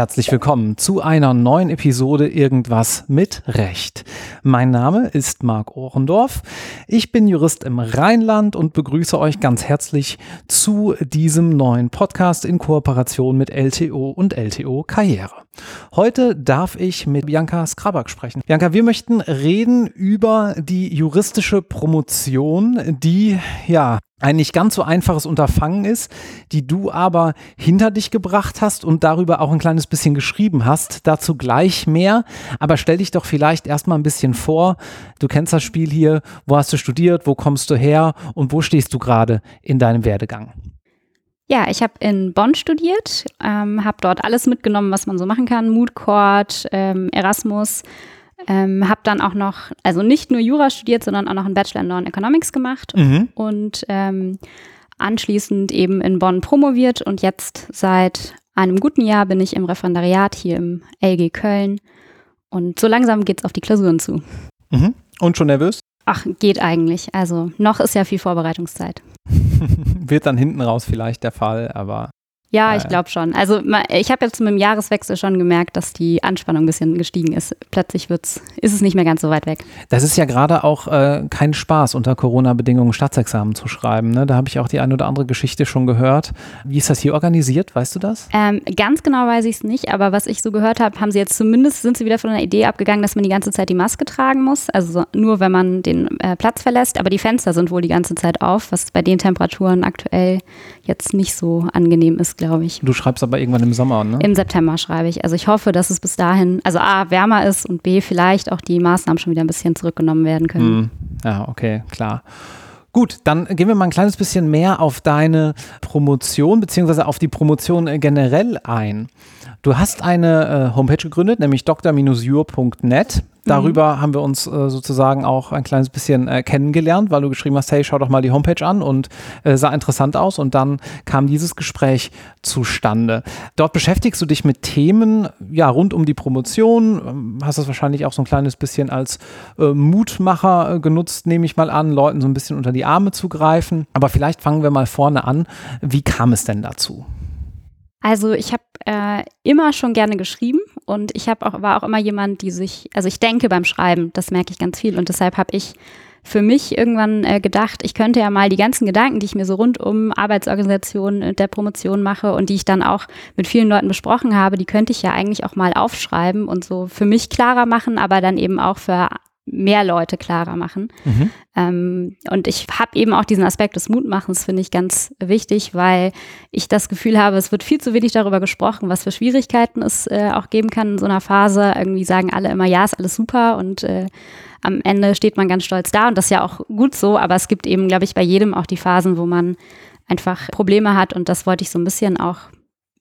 herzlich willkommen zu einer neuen Episode Irgendwas mit Recht. Mein Name ist Marc Ohrendorf. Ich bin Jurist im Rheinland und begrüße euch ganz herzlich zu diesem neuen Podcast in Kooperation mit LTO und LTO Karriere. Heute darf ich mit Bianca Skrabak sprechen. Bianca, wir möchten reden über die juristische Promotion, die ja ein nicht ganz so einfaches Unterfangen ist, die du aber hinter dich gebracht hast und darüber auch ein kleines bisschen geschrieben hast. Dazu gleich mehr. Aber stell dich doch vielleicht erstmal ein bisschen vor. Du kennst das Spiel hier. Wo hast du studiert? Wo kommst du her? Und wo stehst du gerade in deinem Werdegang? Ja, ich habe in Bonn studiert, ähm, habe dort alles mitgenommen, was man so machen kann. Mood Court, ähm, Erasmus ähm, habe dann auch noch, also nicht nur Jura studiert, sondern auch noch einen Bachelor in Law and Economics gemacht mhm. und ähm, anschließend eben in Bonn promoviert und jetzt seit einem guten Jahr bin ich im Referendariat hier im LG Köln und so langsam geht es auf die Klausuren zu. Mhm. Und schon nervös? Ach, geht eigentlich. Also noch ist ja viel Vorbereitungszeit. Wird dann hinten raus vielleicht der Fall, aber ja, ich glaube schon. Also ich habe jetzt mit dem Jahreswechsel schon gemerkt, dass die Anspannung ein bisschen gestiegen ist. Plötzlich wird's, ist es nicht mehr ganz so weit weg. Das ist ja gerade auch äh, kein Spaß, unter Corona-Bedingungen Staatsexamen zu schreiben. Ne? Da habe ich auch die eine oder andere Geschichte schon gehört. Wie ist das hier organisiert? Weißt du das? Ähm, ganz genau weiß ich es nicht, aber was ich so gehört habe, haben sie jetzt zumindest, sind sie wieder von einer Idee abgegangen, dass man die ganze Zeit die Maske tragen muss. Also so, nur wenn man den äh, Platz verlässt. Aber die Fenster sind wohl die ganze Zeit auf, was bei den Temperaturen aktuell jetzt nicht so angenehm ist glaube ich. Du schreibst aber irgendwann im Sommer, ne? Im September schreibe ich. Also ich hoffe, dass es bis dahin, also A, wärmer ist und B, vielleicht auch die Maßnahmen schon wieder ein bisschen zurückgenommen werden können. Hm. Ja, okay, klar. Gut, dann gehen wir mal ein kleines bisschen mehr auf deine Promotion beziehungsweise auf die Promotion generell ein. Du hast eine äh, Homepage gegründet, nämlich dr-jur.net. Darüber mhm. haben wir uns äh, sozusagen auch ein kleines bisschen äh, kennengelernt, weil du geschrieben hast, hey, schau doch mal die Homepage an und äh, sah interessant aus und dann kam dieses Gespräch zustande. Dort beschäftigst du dich mit Themen ja rund um die Promotion, ähm, hast das wahrscheinlich auch so ein kleines bisschen als äh, Mutmacher äh, genutzt, nehme ich mal an, Leuten so ein bisschen unter die Arme zu greifen. Aber vielleicht fangen wir mal vorne an. Wie kam es denn dazu? Also ich habe äh, immer schon gerne geschrieben und ich habe auch war auch immer jemand, die sich, also ich denke beim Schreiben, das merke ich ganz viel und deshalb habe ich für mich irgendwann äh, gedacht, ich könnte ja mal die ganzen Gedanken, die ich mir so rund um Arbeitsorganisation der Promotion mache und die ich dann auch mit vielen Leuten besprochen habe, die könnte ich ja eigentlich auch mal aufschreiben und so für mich klarer machen, aber dann eben auch für mehr Leute klarer machen. Mhm. Ähm, und ich habe eben auch diesen Aspekt des Mutmachens, finde ich ganz wichtig, weil ich das Gefühl habe, es wird viel zu wenig darüber gesprochen, was für Schwierigkeiten es äh, auch geben kann in so einer Phase. Irgendwie sagen alle immer, ja, ist alles super und äh, am Ende steht man ganz stolz da und das ist ja auch gut so, aber es gibt eben, glaube ich, bei jedem auch die Phasen, wo man einfach Probleme hat und das wollte ich so ein bisschen auch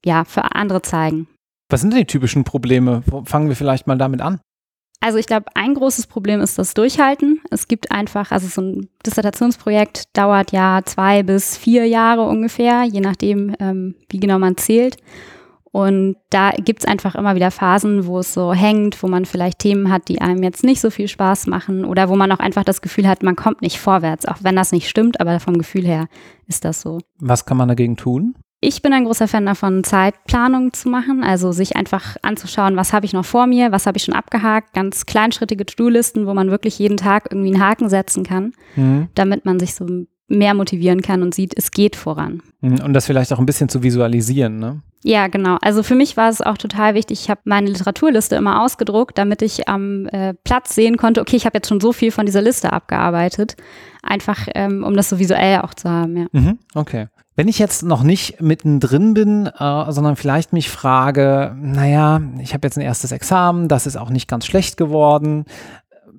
ja, für andere zeigen. Was sind denn die typischen Probleme? Fangen wir vielleicht mal damit an. Also ich glaube, ein großes Problem ist das Durchhalten. Es gibt einfach, also so ein Dissertationsprojekt dauert ja zwei bis vier Jahre ungefähr, je nachdem, ähm, wie genau man zählt. Und da gibt es einfach immer wieder Phasen, wo es so hängt, wo man vielleicht Themen hat, die einem jetzt nicht so viel Spaß machen oder wo man auch einfach das Gefühl hat, man kommt nicht vorwärts, auch wenn das nicht stimmt, aber vom Gefühl her ist das so. Was kann man dagegen tun? Ich bin ein großer Fan davon, Zeitplanung zu machen, also sich einfach anzuschauen, was habe ich noch vor mir, was habe ich schon abgehakt, ganz kleinschrittige To-Do-Listen, wo man wirklich jeden Tag irgendwie einen Haken setzen kann, mhm. damit man sich so mehr motivieren kann und sieht, es geht voran. Mhm. Und das vielleicht auch ein bisschen zu visualisieren, ne? Ja, genau. Also für mich war es auch total wichtig. Ich habe meine Literaturliste immer ausgedruckt, damit ich am äh, Platz sehen konnte, okay, ich habe jetzt schon so viel von dieser Liste abgearbeitet. Einfach, ähm, um das so visuell auch zu haben, ja. Mhm, okay. Wenn ich jetzt noch nicht mittendrin bin, äh, sondern vielleicht mich frage, naja, ich habe jetzt ein erstes Examen, das ist auch nicht ganz schlecht geworden,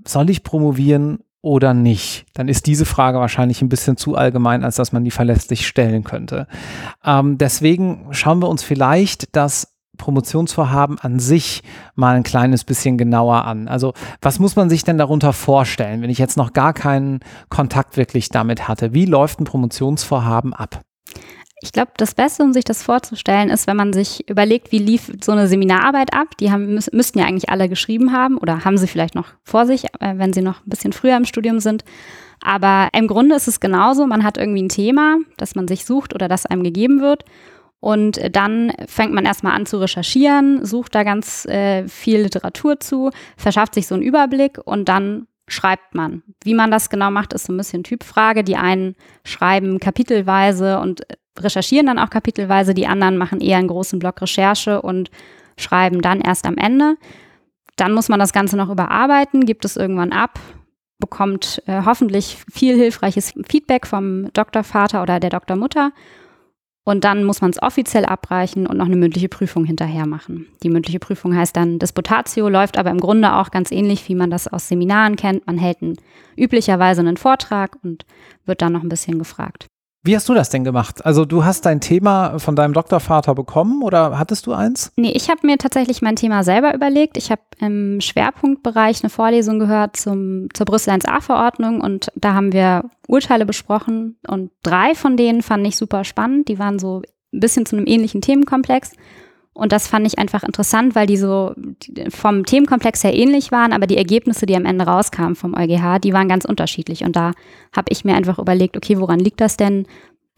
soll ich promovieren oder nicht? Dann ist diese Frage wahrscheinlich ein bisschen zu allgemein, als dass man die verlässlich stellen könnte. Ähm, deswegen schauen wir uns vielleicht das Promotionsvorhaben an sich mal ein kleines bisschen genauer an. Also was muss man sich denn darunter vorstellen, wenn ich jetzt noch gar keinen Kontakt wirklich damit hatte? Wie läuft ein Promotionsvorhaben ab? Ich glaube, das Beste, um sich das vorzustellen, ist, wenn man sich überlegt, wie lief so eine Seminararbeit ab. Die haben, müssten ja eigentlich alle geschrieben haben oder haben sie vielleicht noch vor sich, äh, wenn sie noch ein bisschen früher im Studium sind. Aber im Grunde ist es genauso. Man hat irgendwie ein Thema, das man sich sucht oder das einem gegeben wird. Und dann fängt man erstmal an zu recherchieren, sucht da ganz äh, viel Literatur zu, verschafft sich so einen Überblick und dann schreibt man. Wie man das genau macht, ist so ein bisschen Typfrage. Die einen schreiben kapitelweise und recherchieren dann auch kapitelweise, die anderen machen eher einen großen Block Recherche und schreiben dann erst am Ende. Dann muss man das Ganze noch überarbeiten, gibt es irgendwann ab, bekommt äh, hoffentlich viel hilfreiches Feedback vom Doktorvater oder der Doktormutter. Und dann muss man es offiziell abreichen und noch eine mündliche Prüfung hinterher machen. Die mündliche Prüfung heißt dann Disputatio, läuft aber im Grunde auch ganz ähnlich, wie man das aus Seminaren kennt. Man hält einen, üblicherweise einen Vortrag und wird dann noch ein bisschen gefragt. Wie hast du das denn gemacht? Also du hast dein Thema von deinem Doktorvater bekommen oder hattest du eins? Nee, ich habe mir tatsächlich mein Thema selber überlegt. Ich habe im Schwerpunktbereich eine Vorlesung gehört zum, zur Brüssel 1a-Verordnung und da haben wir Urteile besprochen und drei von denen fand ich super spannend. Die waren so ein bisschen zu einem ähnlichen Themenkomplex. Und das fand ich einfach interessant, weil die so vom Themenkomplex her ähnlich waren, aber die Ergebnisse, die am Ende rauskamen vom EuGH, die waren ganz unterschiedlich. Und da habe ich mir einfach überlegt, okay, woran liegt das denn?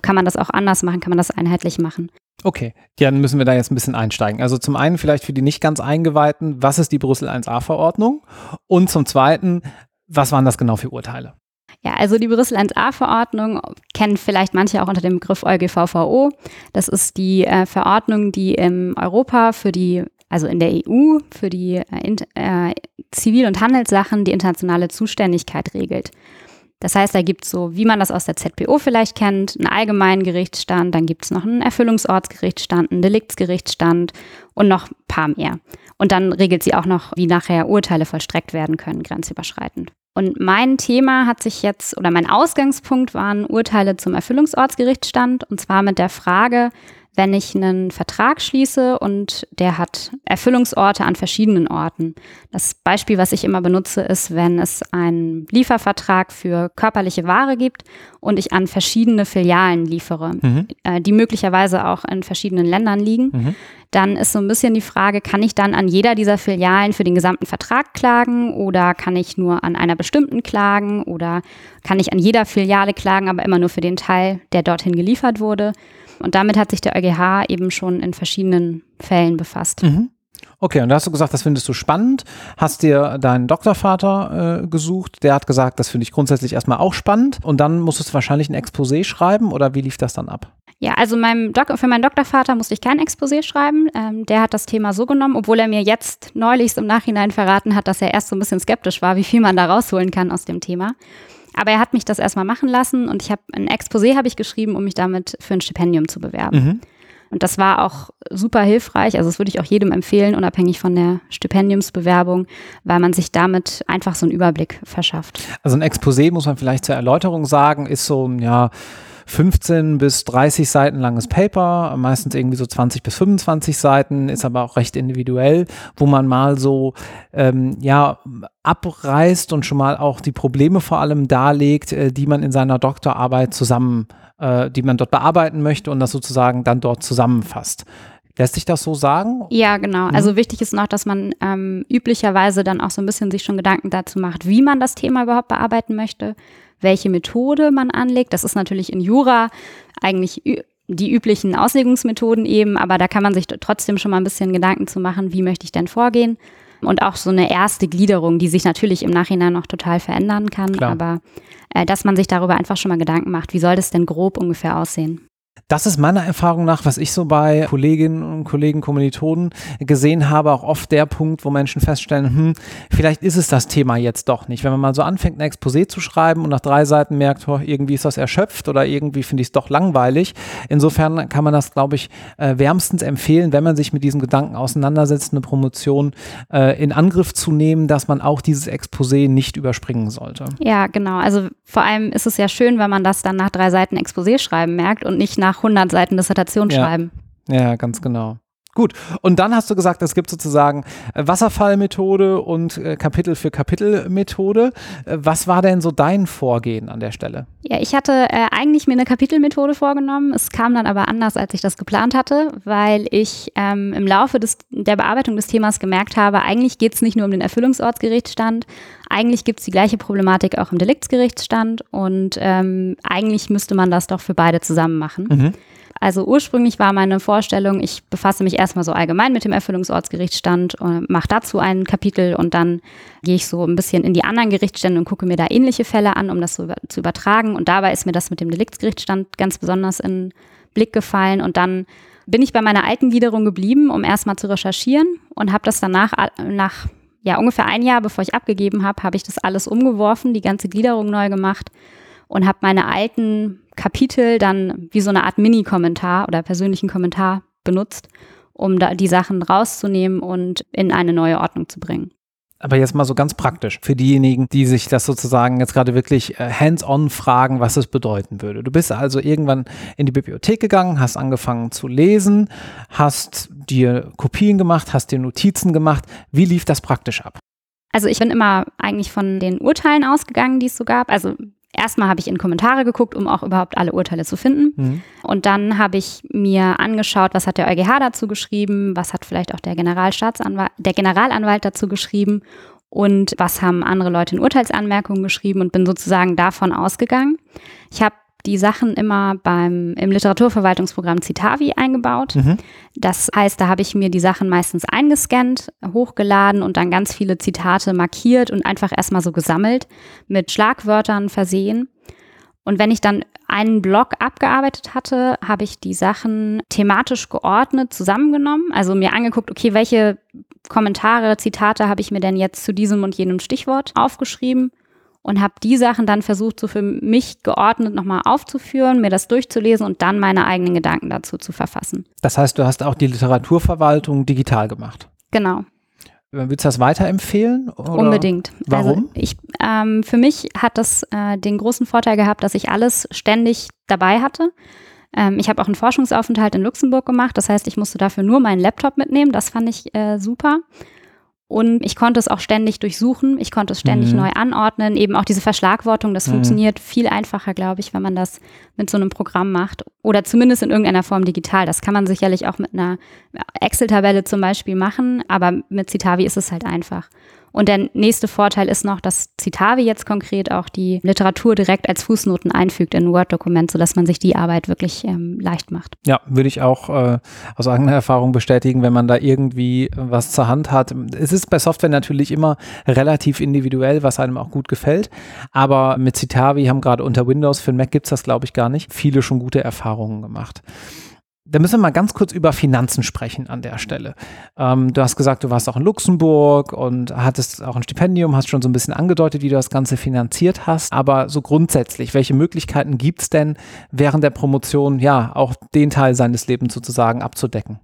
Kann man das auch anders machen? Kann man das einheitlich machen? Okay, dann müssen wir da jetzt ein bisschen einsteigen. Also zum einen vielleicht für die nicht ganz Eingeweihten, was ist die Brüssel 1a-Verordnung? Und zum zweiten, was waren das genau für Urteile? Ja, also die Brüssel 1a-Verordnung kennen vielleicht manche auch unter dem Begriff EuGVVO. Das ist die äh, Verordnung, die in Europa für die, also in der EU, für die äh, äh, Zivil- und Handelssachen die internationale Zuständigkeit regelt. Das heißt, da gibt es so, wie man das aus der ZPO vielleicht kennt, einen allgemeinen Gerichtsstand, dann gibt es noch einen Erfüllungsortsgerichtsstand, einen Deliktsgerichtsstand und noch ein paar mehr. Und dann regelt sie auch noch, wie nachher Urteile vollstreckt werden können, grenzüberschreitend. Und mein Thema hat sich jetzt, oder mein Ausgangspunkt waren Urteile zum Erfüllungsortsgerichtsstand, und zwar mit der Frage, wenn ich einen Vertrag schließe und der hat Erfüllungsorte an verschiedenen Orten. Das Beispiel, was ich immer benutze, ist, wenn es einen Liefervertrag für körperliche Ware gibt und ich an verschiedene Filialen liefere, mhm. äh, die möglicherweise auch in verschiedenen Ländern liegen. Mhm. Dann ist so ein bisschen die Frage, kann ich dann an jeder dieser Filialen für den gesamten Vertrag klagen oder kann ich nur an einer bestimmten klagen oder kann ich an jeder Filiale klagen, aber immer nur für den Teil, der dorthin geliefert wurde? Und damit hat sich der EuGH eben schon in verschiedenen Fällen befasst. Mhm. Okay, und da hast du gesagt, das findest du spannend. Hast dir deinen Doktorvater äh, gesucht, der hat gesagt, das finde ich grundsätzlich erstmal auch spannend. Und dann musstest du wahrscheinlich ein Exposé schreiben oder wie lief das dann ab? Ja, also meinem Dok für meinen Doktorvater musste ich kein Exposé schreiben. Ähm, der hat das Thema so genommen, obwohl er mir jetzt neulich im Nachhinein verraten hat, dass er erst so ein bisschen skeptisch war, wie viel man da rausholen kann aus dem Thema. Aber er hat mich das erstmal machen lassen und ich habe ein Exposé habe ich geschrieben, um mich damit für ein Stipendium zu bewerben. Mhm. Und das war auch super hilfreich. Also das würde ich auch jedem empfehlen, unabhängig von der Stipendiumsbewerbung, weil man sich damit einfach so einen Überblick verschafft. Also ein Exposé muss man vielleicht zur Erläuterung sagen, ist so, ja, 15 bis 30 Seiten langes Paper, meistens irgendwie so 20 bis 25 Seiten, ist aber auch recht individuell, wo man mal so ähm, ja abreißt und schon mal auch die Probleme vor allem darlegt, äh, die man in seiner Doktorarbeit zusammen, äh, die man dort bearbeiten möchte und das sozusagen dann dort zusammenfasst. Lässt sich das so sagen? Ja, genau. Mhm. Also wichtig ist noch, dass man ähm, üblicherweise dann auch so ein bisschen sich schon Gedanken dazu macht, wie man das Thema überhaupt bearbeiten möchte welche Methode man anlegt. Das ist natürlich in Jura eigentlich die üblichen Auslegungsmethoden eben, aber da kann man sich trotzdem schon mal ein bisschen Gedanken zu machen, wie möchte ich denn vorgehen. Und auch so eine erste Gliederung, die sich natürlich im Nachhinein noch total verändern kann, Klar. aber äh, dass man sich darüber einfach schon mal Gedanken macht, wie soll das denn grob ungefähr aussehen. Das ist meiner Erfahrung nach, was ich so bei Kolleginnen und Kollegen, Kommilitonen gesehen habe, auch oft der Punkt, wo Menschen feststellen, hm, vielleicht ist es das Thema jetzt doch nicht. Wenn man mal so anfängt, ein Exposé zu schreiben und nach drei Seiten merkt, oh, irgendwie ist das erschöpft oder irgendwie finde ich es doch langweilig. Insofern kann man das, glaube ich, äh, wärmstens empfehlen, wenn man sich mit diesem Gedanken auseinandersetzt, eine Promotion äh, in Angriff zu nehmen, dass man auch dieses Exposé nicht überspringen sollte. Ja, genau. Also vor allem ist es ja schön, wenn man das dann nach drei Seiten Exposé schreiben merkt und nicht nach 100 Seiten Dissertation ja. schreiben. Ja, ganz genau. Gut, und dann hast du gesagt, es gibt sozusagen äh, Wasserfallmethode und äh, Kapitel für Kapitelmethode. Äh, was war denn so dein Vorgehen an der Stelle? Ja, ich hatte äh, eigentlich mir eine Kapitelmethode vorgenommen. Es kam dann aber anders, als ich das geplant hatte, weil ich ähm, im Laufe des, der Bearbeitung des Themas gemerkt habe, eigentlich geht es nicht nur um den Erfüllungsortsgerichtsstand, eigentlich gibt es die gleiche Problematik auch im Deliktsgerichtsstand und ähm, eigentlich müsste man das doch für beide zusammen machen. Mhm. Also ursprünglich war meine Vorstellung, ich befasse mich erstmal so allgemein mit dem Erfüllungsortsgerichtsstand, äh, mache dazu ein Kapitel und dann gehe ich so ein bisschen in die anderen Gerichtsstände und gucke mir da ähnliche Fälle an, um das so zu übertragen. Und dabei ist mir das mit dem Deliktsgerichtsstand ganz besonders in Blick gefallen und dann bin ich bei meiner alten Gliederung geblieben, um erstmal zu recherchieren und habe das danach nach ja ungefähr ein Jahr, bevor ich abgegeben habe, habe ich das alles umgeworfen, die ganze Gliederung neu gemacht und habe meine alten Kapitel dann wie so eine Art Mini-Kommentar oder persönlichen Kommentar benutzt, um da die Sachen rauszunehmen und in eine neue Ordnung zu bringen. Aber jetzt mal so ganz praktisch für diejenigen, die sich das sozusagen jetzt gerade wirklich äh, hands-on fragen, was es bedeuten würde. Du bist also irgendwann in die Bibliothek gegangen, hast angefangen zu lesen, hast dir Kopien gemacht, hast dir Notizen gemacht. Wie lief das praktisch ab? Also ich bin immer eigentlich von den Urteilen ausgegangen, die es so gab. Also erstmal habe ich in Kommentare geguckt, um auch überhaupt alle Urteile zu finden. Mhm. Und dann habe ich mir angeschaut, was hat der EuGH dazu geschrieben, was hat vielleicht auch der Generalstaatsanwalt, der Generalanwalt dazu geschrieben und was haben andere Leute in Urteilsanmerkungen geschrieben und bin sozusagen davon ausgegangen. Ich habe die Sachen immer beim, im Literaturverwaltungsprogramm Citavi eingebaut. Mhm. Das heißt, da habe ich mir die Sachen meistens eingescannt, hochgeladen und dann ganz viele Zitate markiert und einfach erstmal so gesammelt, mit Schlagwörtern versehen. Und wenn ich dann einen Block abgearbeitet hatte, habe ich die Sachen thematisch geordnet zusammengenommen, also mir angeguckt, okay, welche Kommentare, Zitate habe ich mir denn jetzt zu diesem und jenem Stichwort aufgeschrieben und habe die Sachen dann versucht, so für mich geordnet nochmal aufzuführen, mir das durchzulesen und dann meine eigenen Gedanken dazu zu verfassen. Das heißt, du hast auch die Literaturverwaltung digital gemacht. Genau. Willst du das weiterempfehlen? Oder? Unbedingt. Warum? Also ich, ähm, für mich hat das äh, den großen Vorteil gehabt, dass ich alles ständig dabei hatte. Ähm, ich habe auch einen Forschungsaufenthalt in Luxemburg gemacht. Das heißt, ich musste dafür nur meinen Laptop mitnehmen. Das fand ich äh, super. Und ich konnte es auch ständig durchsuchen, ich konnte es ständig mhm. neu anordnen. Eben auch diese Verschlagwortung, das mhm. funktioniert viel einfacher, glaube ich, wenn man das mit so einem Programm macht. Oder zumindest in irgendeiner Form digital. Das kann man sicherlich auch mit einer Excel-Tabelle zum Beispiel machen, aber mit Citavi ist es halt einfach. Und der nächste Vorteil ist noch, dass Citavi jetzt konkret auch die Literatur direkt als Fußnoten einfügt in ein Word-Dokument, sodass man sich die Arbeit wirklich ähm, leicht macht. Ja, würde ich auch äh, aus eigener Erfahrung bestätigen, wenn man da irgendwie was zur Hand hat. Es ist bei Software natürlich immer relativ individuell, was einem auch gut gefällt. Aber mit Citavi haben gerade unter Windows für den Mac gibt es das, glaube ich, gar nicht. Viele schon gute Erfahrungen gemacht. Da müssen wir mal ganz kurz über Finanzen sprechen an der Stelle. Ähm, du hast gesagt, du warst auch in Luxemburg und hattest auch ein Stipendium, hast schon so ein bisschen angedeutet, wie du das Ganze finanziert hast. Aber so grundsätzlich, welche Möglichkeiten gibt es denn während der Promotion, ja, auch den Teil seines Lebens sozusagen abzudecken?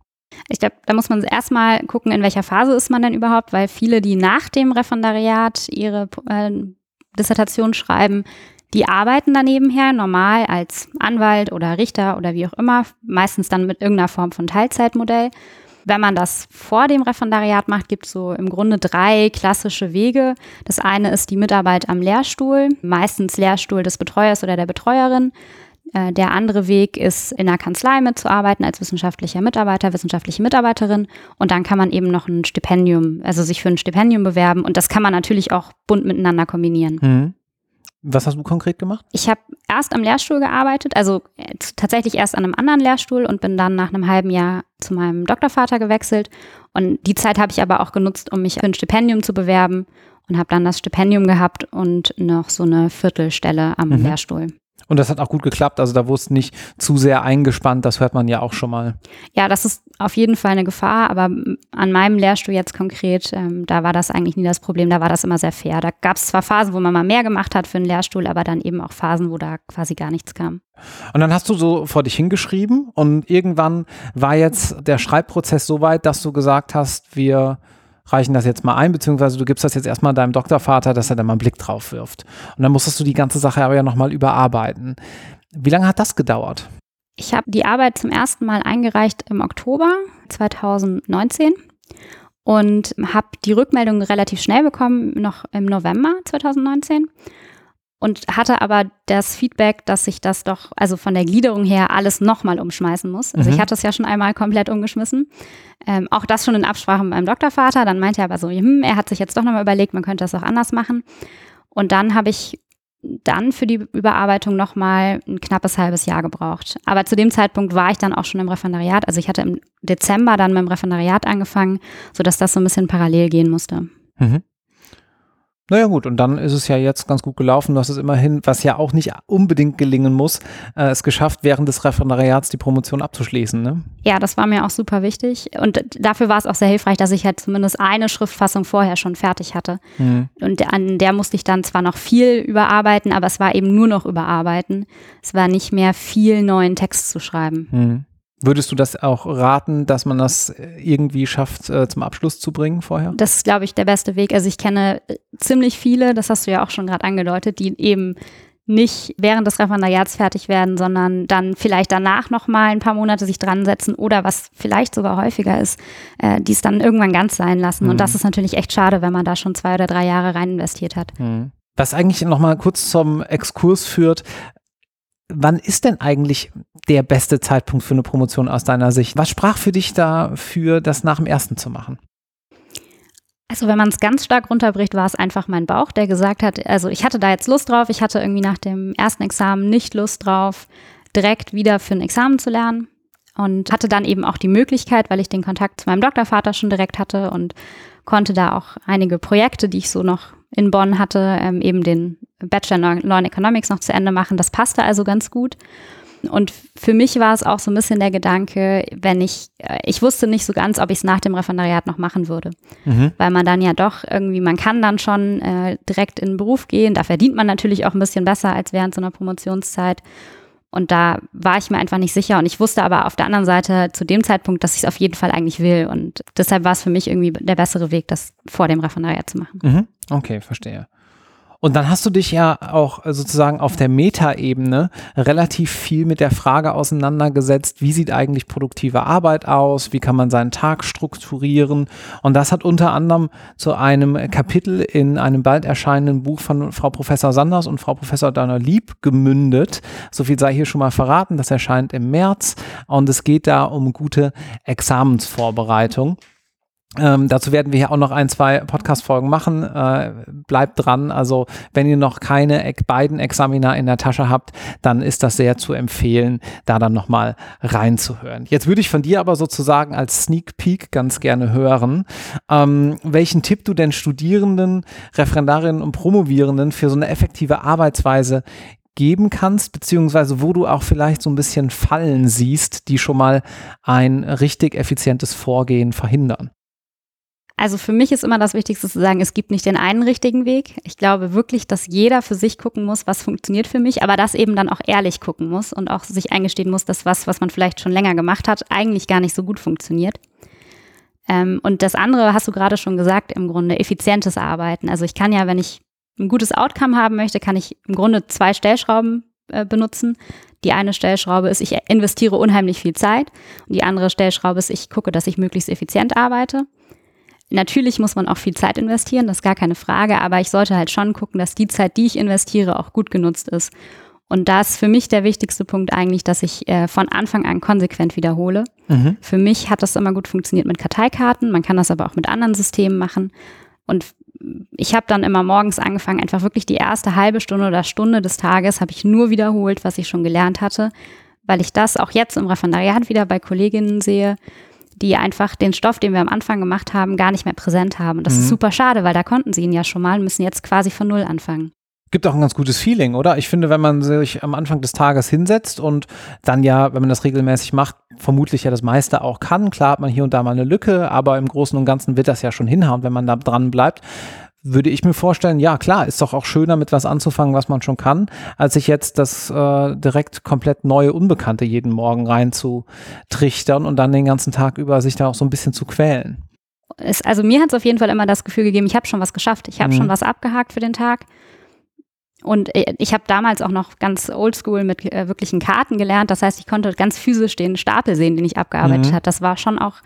Ich glaube, da muss man erstmal gucken, in welcher Phase ist man denn überhaupt, weil viele, die nach dem Referendariat ihre äh, Dissertation schreiben, die arbeiten daneben her normal als Anwalt oder Richter oder wie auch immer, meistens dann mit irgendeiner Form von Teilzeitmodell. Wenn man das vor dem Referendariat macht, gibt es so im Grunde drei klassische Wege. Das eine ist die Mitarbeit am Lehrstuhl, meistens Lehrstuhl des Betreuers oder der Betreuerin. Äh, der andere Weg ist, in der Kanzlei mitzuarbeiten als wissenschaftlicher Mitarbeiter, wissenschaftliche Mitarbeiterin. Und dann kann man eben noch ein Stipendium, also sich für ein Stipendium bewerben. Und das kann man natürlich auch bunt miteinander kombinieren. Mhm. Was hast du konkret gemacht? Ich habe erst am Lehrstuhl gearbeitet, also äh, tatsächlich erst an einem anderen Lehrstuhl und bin dann nach einem halben Jahr zu meinem Doktorvater gewechselt. Und die Zeit habe ich aber auch genutzt, um mich für ein Stipendium zu bewerben und habe dann das Stipendium gehabt und noch so eine Viertelstelle am mhm. Lehrstuhl. Und das hat auch gut geklappt. Also da wurde es nicht zu sehr eingespannt. Das hört man ja auch schon mal. Ja, das ist auf jeden Fall eine Gefahr. Aber an meinem Lehrstuhl jetzt konkret, ähm, da war das eigentlich nie das Problem. Da war das immer sehr fair. Da gab es zwar Phasen, wo man mal mehr gemacht hat für einen Lehrstuhl, aber dann eben auch Phasen, wo da quasi gar nichts kam. Und dann hast du so vor dich hingeschrieben und irgendwann war jetzt der Schreibprozess so weit, dass du gesagt hast, wir reichen das jetzt mal ein, beziehungsweise du gibst das jetzt erstmal deinem Doktorvater, dass er da mal einen Blick drauf wirft. Und dann musstest du die ganze Sache aber ja nochmal überarbeiten. Wie lange hat das gedauert? Ich habe die Arbeit zum ersten Mal eingereicht im Oktober 2019 und habe die Rückmeldung relativ schnell bekommen, noch im November 2019 und hatte aber das Feedback, dass ich das doch, also von der Gliederung her, alles nochmal umschmeißen muss. Also mhm. ich hatte es ja schon einmal komplett umgeschmissen. Ähm, auch das schon in Absprache mit meinem Doktorvater. Dann meinte er aber so, hm, er hat sich jetzt doch nochmal überlegt, man könnte das auch anders machen. Und dann habe ich dann für die Überarbeitung nochmal ein knappes halbes Jahr gebraucht. Aber zu dem Zeitpunkt war ich dann auch schon im Referendariat. Also ich hatte im Dezember dann mit dem Referendariat angefangen, sodass das so ein bisschen parallel gehen musste. Mhm. Naja gut, und dann ist es ja jetzt ganz gut gelaufen. Du hast es immerhin, was ja auch nicht unbedingt gelingen muss, äh, es geschafft, während des Referendariats die Promotion abzuschließen. Ne? Ja, das war mir auch super wichtig. Und dafür war es auch sehr hilfreich, dass ich halt zumindest eine Schriftfassung vorher schon fertig hatte. Mhm. Und an der musste ich dann zwar noch viel überarbeiten, aber es war eben nur noch überarbeiten. Es war nicht mehr viel neuen Text zu schreiben. Mhm. Würdest du das auch raten, dass man das irgendwie schafft, äh, zum Abschluss zu bringen vorher? Das ist, glaube ich, der beste Weg. Also ich kenne äh, ziemlich viele, das hast du ja auch schon gerade angedeutet, die eben nicht während des Referendariats fertig werden, sondern dann vielleicht danach noch mal ein paar Monate sich dran setzen oder was vielleicht sogar häufiger ist, äh, die es dann irgendwann ganz sein lassen. Mhm. Und das ist natürlich echt schade, wenn man da schon zwei oder drei Jahre rein investiert hat. Mhm. Was eigentlich noch mal kurz zum Exkurs führt, Wann ist denn eigentlich der beste Zeitpunkt für eine Promotion aus deiner Sicht? Was sprach für dich dafür, das nach dem ersten zu machen? Also wenn man es ganz stark runterbricht, war es einfach mein Bauch, der gesagt hat, also ich hatte da jetzt Lust drauf, ich hatte irgendwie nach dem ersten Examen nicht Lust drauf, direkt wieder für ein Examen zu lernen und hatte dann eben auch die Möglichkeit, weil ich den Kontakt zu meinem Doktorvater schon direkt hatte und konnte da auch einige Projekte, die ich so noch in Bonn hatte, ähm, eben den Bachelor in Law and Economics noch zu Ende machen. Das passte also ganz gut. Und für mich war es auch so ein bisschen der Gedanke, wenn ich, äh, ich wusste nicht so ganz, ob ich es nach dem Referendariat noch machen würde. Mhm. Weil man dann ja doch irgendwie, man kann dann schon äh, direkt in den Beruf gehen. Da verdient man natürlich auch ein bisschen besser als während so einer Promotionszeit. Und da war ich mir einfach nicht sicher. Und ich wusste aber auf der anderen Seite zu dem Zeitpunkt, dass ich es auf jeden Fall eigentlich will. Und deshalb war es für mich irgendwie der bessere Weg, das vor dem Referendariat zu machen. Mhm. Okay, verstehe. Und dann hast du dich ja auch sozusagen auf der Metaebene relativ viel mit der Frage auseinandergesetzt, wie sieht eigentlich produktive Arbeit aus, wie kann man seinen Tag strukturieren. Und das hat unter anderem zu einem Kapitel in einem bald erscheinenden Buch von Frau Professor Sanders und Frau Professor Dana Lieb gemündet. So viel sei hier schon mal verraten, das erscheint im März und es geht da um gute Examensvorbereitung. Ähm, dazu werden wir hier auch noch ein, zwei Podcast-Folgen machen. Äh, bleibt dran. Also, wenn ihr noch keine beiden Examiner in der Tasche habt, dann ist das sehr zu empfehlen, da dann nochmal reinzuhören. Jetzt würde ich von dir aber sozusagen als Sneak Peek ganz gerne hören, ähm, welchen Tipp du denn Studierenden, Referendarinnen und Promovierenden für so eine effektive Arbeitsweise geben kannst, beziehungsweise wo du auch vielleicht so ein bisschen Fallen siehst, die schon mal ein richtig effizientes Vorgehen verhindern. Also für mich ist immer das Wichtigste zu sagen, es gibt nicht den einen richtigen Weg. Ich glaube wirklich, dass jeder für sich gucken muss, was funktioniert für mich, aber das eben dann auch ehrlich gucken muss und auch sich eingestehen muss, dass was, was man vielleicht schon länger gemacht hat, eigentlich gar nicht so gut funktioniert. Ähm, und das andere hast du gerade schon gesagt, im Grunde effizientes Arbeiten. Also ich kann ja, wenn ich ein gutes Outcome haben möchte, kann ich im Grunde zwei Stellschrauben äh, benutzen. Die eine Stellschraube ist, ich investiere unheimlich viel Zeit und die andere Stellschraube ist, ich gucke, dass ich möglichst effizient arbeite. Natürlich muss man auch viel Zeit investieren, das ist gar keine Frage, aber ich sollte halt schon gucken, dass die Zeit, die ich investiere, auch gut genutzt ist. Und da ist für mich der wichtigste Punkt eigentlich, dass ich äh, von Anfang an konsequent wiederhole. Mhm. Für mich hat das immer gut funktioniert mit Karteikarten, man kann das aber auch mit anderen Systemen machen. Und ich habe dann immer morgens angefangen, einfach wirklich die erste halbe Stunde oder Stunde des Tages habe ich nur wiederholt, was ich schon gelernt hatte, weil ich das auch jetzt im Referendariat wieder bei Kolleginnen sehe die einfach den Stoff, den wir am Anfang gemacht haben, gar nicht mehr präsent haben. Und das mhm. ist super schade, weil da konnten sie ihn ja schon mal, müssen jetzt quasi von Null anfangen. Gibt auch ein ganz gutes Feeling, oder? Ich finde, wenn man sich am Anfang des Tages hinsetzt und dann ja, wenn man das regelmäßig macht, vermutlich ja das meiste auch kann. Klar hat man hier und da mal eine Lücke, aber im Großen und Ganzen wird das ja schon hinhauen, wenn man da dran bleibt würde ich mir vorstellen, ja klar, ist doch auch schöner mit was anzufangen, was man schon kann, als sich jetzt das äh, direkt komplett neue Unbekannte jeden Morgen rein zu trichtern und dann den ganzen Tag über sich da auch so ein bisschen zu quälen. Es, also mir hat es auf jeden Fall immer das Gefühl gegeben, ich habe schon was geschafft, ich habe mhm. schon was abgehakt für den Tag. Und äh, ich habe damals auch noch ganz oldschool mit äh, wirklichen Karten gelernt. Das heißt, ich konnte ganz physisch den Stapel sehen, den ich abgearbeitet mhm. habe. Das war schon auch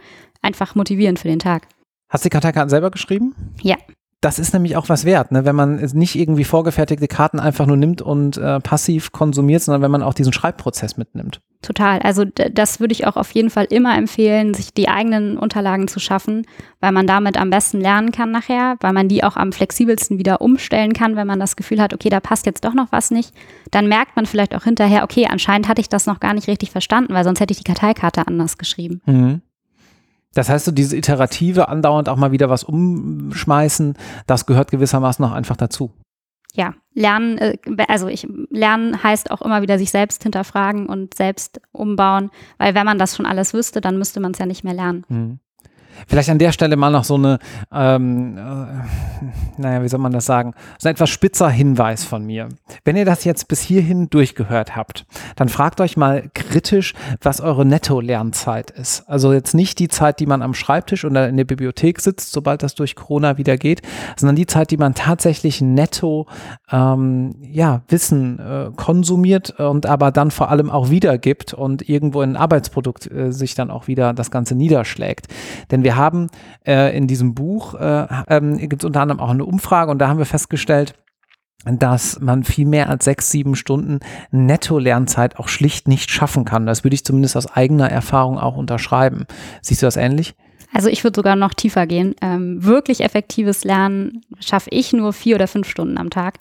einfach motivierend für den Tag. Hast du die Karteikarten selber geschrieben? Ja. Das ist nämlich auch was wert, ne? wenn man nicht irgendwie vorgefertigte Karten einfach nur nimmt und äh, passiv konsumiert, sondern wenn man auch diesen Schreibprozess mitnimmt. Total. Also das würde ich auch auf jeden Fall immer empfehlen, sich die eigenen Unterlagen zu schaffen, weil man damit am besten lernen kann nachher, weil man die auch am flexibelsten wieder umstellen kann, wenn man das Gefühl hat, okay, da passt jetzt doch noch was nicht. Dann merkt man vielleicht auch hinterher, okay, anscheinend hatte ich das noch gar nicht richtig verstanden, weil sonst hätte ich die Karteikarte anders geschrieben. Mhm. Das heißt, so diese iterative, andauernd auch mal wieder was umschmeißen, das gehört gewissermaßen noch einfach dazu. Ja, lernen, äh, also ich, lernen heißt auch immer wieder sich selbst hinterfragen und selbst umbauen, weil wenn man das schon alles wüsste, dann müsste man es ja nicht mehr lernen. Mhm. Vielleicht an der Stelle mal noch so eine, ähm, äh, naja, wie soll man das sagen, so ein etwas spitzer Hinweis von mir. Wenn ihr das jetzt bis hierhin durchgehört habt, dann fragt euch mal kritisch, was eure Netto-Lernzeit ist. Also jetzt nicht die Zeit, die man am Schreibtisch oder in der Bibliothek sitzt, sobald das durch Corona wieder geht, sondern die Zeit, die man tatsächlich netto ähm, ja, Wissen äh, konsumiert und aber dann vor allem auch wiedergibt und irgendwo in ein Arbeitsprodukt äh, sich dann auch wieder das Ganze niederschlägt. Denn wir haben äh, in diesem Buch, äh, ähm, gibt es unter anderem auch eine Umfrage und da haben wir festgestellt, dass man viel mehr als sechs, sieben Stunden Netto-Lernzeit auch schlicht nicht schaffen kann. Das würde ich zumindest aus eigener Erfahrung auch unterschreiben. Siehst du das ähnlich? Also ich würde sogar noch tiefer gehen. Ähm, wirklich effektives Lernen schaffe ich nur vier oder fünf Stunden am Tag.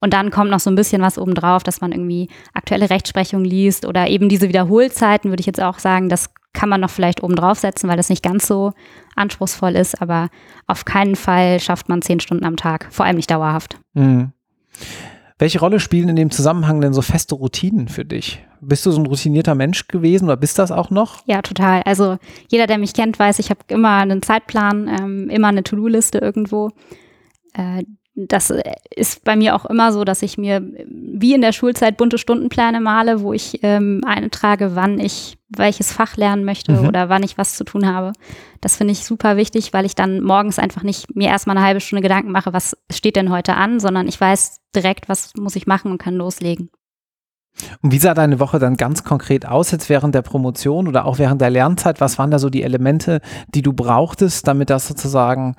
Und dann kommt noch so ein bisschen was obendrauf, dass man irgendwie aktuelle Rechtsprechung liest oder eben diese Wiederholzeiten, würde ich jetzt auch sagen, das kann man noch vielleicht oben draufsetzen, weil das nicht ganz so anspruchsvoll ist, aber auf keinen Fall schafft man zehn Stunden am Tag, vor allem nicht dauerhaft. Mhm. Welche Rolle spielen in dem Zusammenhang denn so feste Routinen für dich? Bist du so ein routinierter Mensch gewesen oder bist das auch noch? Ja, total. Also jeder, der mich kennt, weiß, ich habe immer einen Zeitplan, ähm, immer eine To-Do-Liste irgendwo. Äh, das ist bei mir auch immer so, dass ich mir wie in der Schulzeit bunte Stundenpläne male, wo ich ähm, eintrage, wann ich welches Fach lernen möchte mhm. oder wann ich was zu tun habe. Das finde ich super wichtig, weil ich dann morgens einfach nicht mir erstmal eine halbe Stunde Gedanken mache, was steht denn heute an, sondern ich weiß direkt, was muss ich machen und kann loslegen. Und wie sah deine Woche dann ganz konkret aus, jetzt während der Promotion oder auch während der Lernzeit? Was waren da so die Elemente, die du brauchtest, damit das sozusagen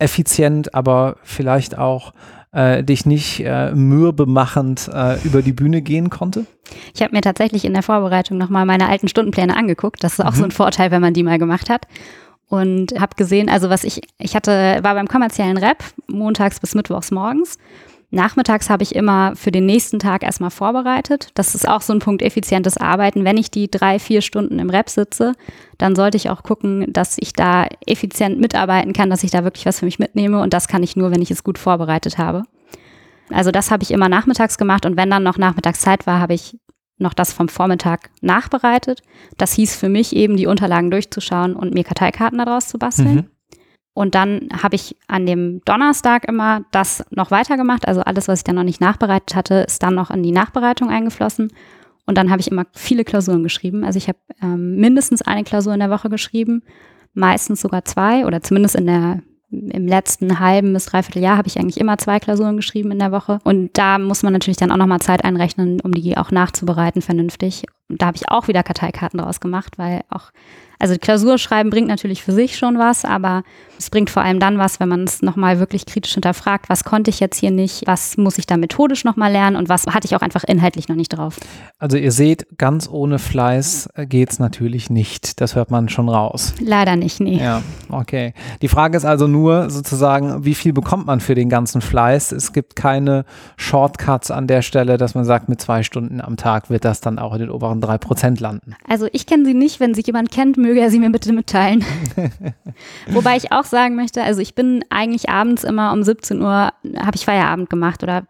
effizient, aber vielleicht auch äh, dich nicht äh, mürbemachend äh, über die Bühne gehen konnte? Ich habe mir tatsächlich in der Vorbereitung nochmal meine alten Stundenpläne angeguckt. Das ist auch mhm. so ein Vorteil, wenn man die mal gemacht hat. Und habe gesehen, also was ich, ich hatte, war beim kommerziellen Rap montags bis mittwochs morgens Nachmittags habe ich immer für den nächsten Tag erstmal vorbereitet. Das ist auch so ein Punkt effizientes Arbeiten. Wenn ich die drei, vier Stunden im Rep sitze, dann sollte ich auch gucken, dass ich da effizient mitarbeiten kann, dass ich da wirklich was für mich mitnehme. Und das kann ich nur, wenn ich es gut vorbereitet habe. Also das habe ich immer nachmittags gemacht. Und wenn dann noch Nachmittagszeit war, habe ich noch das vom Vormittag nachbereitet. Das hieß für mich eben, die Unterlagen durchzuschauen und mir Karteikarten daraus zu basteln. Mhm. Und dann habe ich an dem Donnerstag immer das noch weitergemacht. Also alles, was ich dann noch nicht nachbereitet hatte, ist dann noch in die Nachbereitung eingeflossen. Und dann habe ich immer viele Klausuren geschrieben. Also ich habe ähm, mindestens eine Klausur in der Woche geschrieben, meistens sogar zwei oder zumindest in der im letzten halben bis dreiviertel Jahr habe ich eigentlich immer zwei Klausuren geschrieben in der Woche. Und da muss man natürlich dann auch nochmal Zeit einrechnen, um die auch nachzubereiten vernünftig. Und da habe ich auch wieder Karteikarten draus gemacht, weil auch also Klausur schreiben bringt natürlich für sich schon was, aber es bringt vor allem dann was, wenn man es nochmal wirklich kritisch hinterfragt, was konnte ich jetzt hier nicht, was muss ich da methodisch nochmal lernen und was hatte ich auch einfach inhaltlich noch nicht drauf. Also ihr seht, ganz ohne Fleiß geht es natürlich nicht. Das hört man schon raus. Leider nicht, nee. Ja, okay. Die Frage ist also nur sozusagen, wie viel bekommt man für den ganzen Fleiß? Es gibt keine Shortcuts an der Stelle, dass man sagt, mit zwei Stunden am Tag wird das dann auch in den oberen drei Prozent landen. Also ich kenne sie nicht, wenn sich jemand kennt, möge er sie mir bitte mitteilen. Wobei ich auch sagen möchte, also ich bin eigentlich abends immer um 17 Uhr, habe ich Feierabend gemacht oder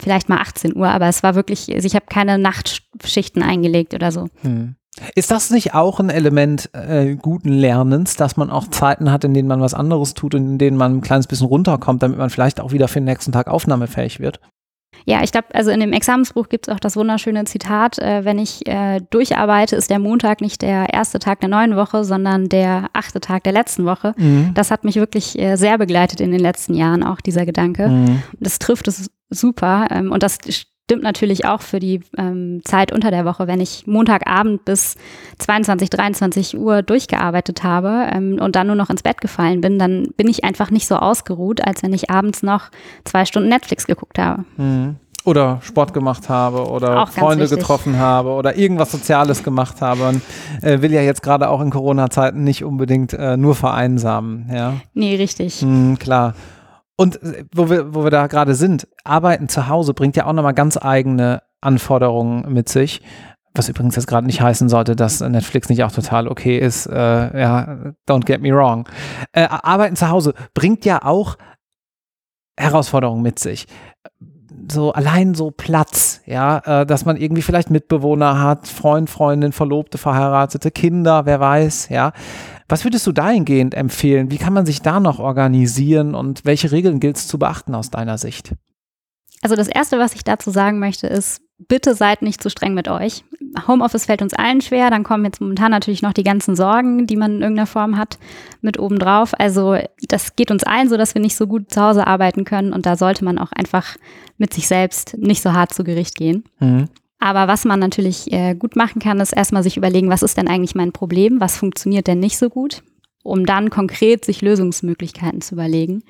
vielleicht mal 18 Uhr, aber es war wirklich, also ich habe keine Nachtschichten eingelegt oder so. Hm. Ist das nicht auch ein Element äh, guten Lernens, dass man auch Zeiten hat, in denen man was anderes tut und in denen man ein kleines bisschen runterkommt, damit man vielleicht auch wieder für den nächsten Tag aufnahmefähig wird? Ja, ich glaube, also in dem Examensbuch gibt es auch das wunderschöne Zitat, äh, wenn ich äh, durcharbeite, ist der Montag nicht der erste Tag der neuen Woche, sondern der achte Tag der letzten Woche. Mhm. Das hat mich wirklich äh, sehr begleitet in den letzten Jahren, auch dieser Gedanke. Mhm. Das trifft es super ähm, und das stimmt natürlich auch für die ähm, Zeit unter der Woche, wenn ich Montagabend bis 22, 23 Uhr durchgearbeitet habe ähm, und dann nur noch ins Bett gefallen bin, dann bin ich einfach nicht so ausgeruht, als wenn ich abends noch zwei Stunden Netflix geguckt habe. Mhm. Oder Sport gemacht habe oder Freunde getroffen habe oder irgendwas Soziales gemacht habe. Und äh, will ja jetzt gerade auch in Corona-Zeiten nicht unbedingt äh, nur vereinsamen. Ja? Nee, richtig. Mhm, klar. Und äh, wo wir, wo wir da gerade sind, Arbeiten zu Hause bringt ja auch nochmal ganz eigene Anforderungen mit sich. Was übrigens jetzt gerade nicht heißen sollte, dass Netflix nicht auch total okay ist. Äh, ja, don't get me wrong. Äh, Arbeiten zu Hause bringt ja auch Herausforderungen mit sich. So allein so Platz, ja, äh, dass man irgendwie vielleicht Mitbewohner hat, Freund, Freundin, Verlobte, Verheiratete, Kinder, wer weiß, ja. Was würdest du dahingehend empfehlen? Wie kann man sich da noch organisieren und welche Regeln gilt es zu beachten aus deiner Sicht? Also das Erste, was ich dazu sagen möchte, ist, bitte seid nicht zu streng mit euch. Homeoffice fällt uns allen schwer, dann kommen jetzt momentan natürlich noch die ganzen Sorgen, die man in irgendeiner Form hat, mit obendrauf. Also das geht uns allen so, dass wir nicht so gut zu Hause arbeiten können und da sollte man auch einfach mit sich selbst nicht so hart zu Gericht gehen. Mhm. Aber was man natürlich äh, gut machen kann, ist erstmal sich überlegen, was ist denn eigentlich mein Problem, was funktioniert denn nicht so gut, um dann konkret sich Lösungsmöglichkeiten zu überlegen.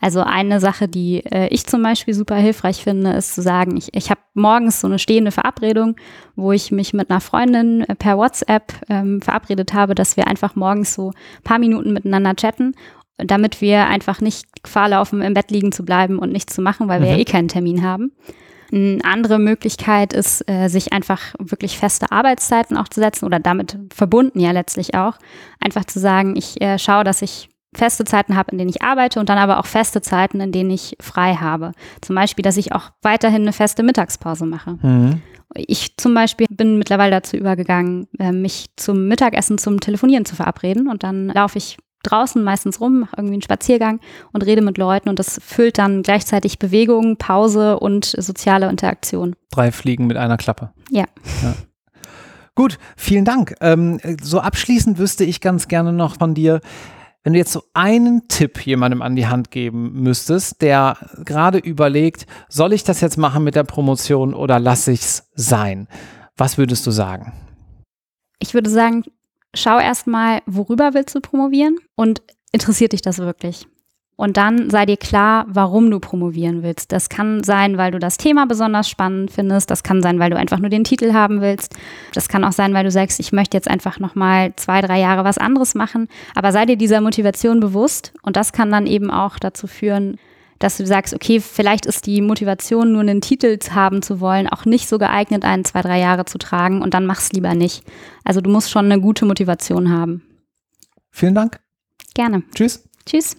Also eine Sache, die äh, ich zum Beispiel super hilfreich finde, ist zu sagen, ich, ich habe morgens so eine stehende Verabredung, wo ich mich mit einer Freundin äh, per WhatsApp ähm, verabredet habe, dass wir einfach morgens so paar Minuten miteinander chatten, damit wir einfach nicht Gefahr laufen, im Bett liegen zu bleiben und nichts zu machen, weil wir mhm. ja eh keinen Termin haben. Eine andere Möglichkeit ist, äh, sich einfach wirklich feste Arbeitszeiten auch zu setzen oder damit verbunden ja letztlich auch, einfach zu sagen, ich äh, schaue, dass ich feste Zeiten habe, in denen ich arbeite und dann aber auch feste Zeiten, in denen ich frei habe. Zum Beispiel, dass ich auch weiterhin eine feste Mittagspause mache. Mhm. Ich zum Beispiel bin mittlerweile dazu übergegangen, äh, mich zum Mittagessen zum Telefonieren zu verabreden und dann laufe ich draußen meistens rum, mache irgendwie einen Spaziergang und rede mit Leuten und das füllt dann gleichzeitig Bewegung, Pause und soziale Interaktion. Drei Fliegen mit einer Klappe. Ja. ja. Gut, vielen Dank. Ähm, so abschließend wüsste ich ganz gerne noch von dir, wenn du jetzt so einen Tipp jemandem an die Hand geben müsstest, der gerade überlegt, soll ich das jetzt machen mit der Promotion oder lasse ich es sein? Was würdest du sagen? Ich würde sagen, schau erstmal, worüber willst du promovieren und interessiert dich das wirklich? Und dann sei dir klar, warum du promovieren willst. Das kann sein, weil du das Thema besonders spannend findest. Das kann sein, weil du einfach nur den Titel haben willst. Das kann auch sein, weil du sagst, ich möchte jetzt einfach nochmal zwei, drei Jahre was anderes machen. Aber sei dir dieser Motivation bewusst. Und das kann dann eben auch dazu führen, dass du sagst, okay, vielleicht ist die Motivation, nur einen Titel haben zu wollen, auch nicht so geeignet, einen zwei, drei Jahre zu tragen und dann mach's lieber nicht. Also du musst schon eine gute Motivation haben. Vielen Dank. Gerne. Tschüss. Tschüss.